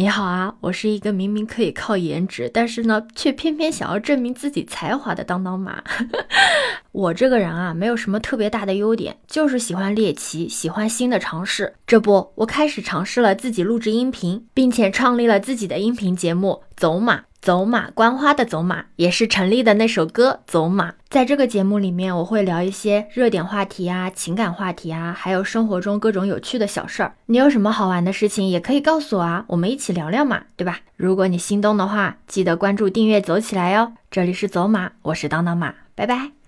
你好啊，我是一个明明可以靠颜值，但是呢，却偏偏想要证明自己才华的当当马。我这个人啊，没有什么特别大的优点，就是喜欢猎奇，喜欢新的尝试。这不，我开始尝试了自己录制音频，并且创立了自己的音频节目《走马》。走马观花的走马，也是陈粒的那首歌《走马》。在这个节目里面，我会聊一些热点话题啊、情感话题啊，还有生活中各种有趣的小事儿。你有什么好玩的事情，也可以告诉我啊，我们一起聊聊嘛，对吧？如果你心动的话，记得关注、订阅、走起来哟。这里是走马，我是当当马，拜拜。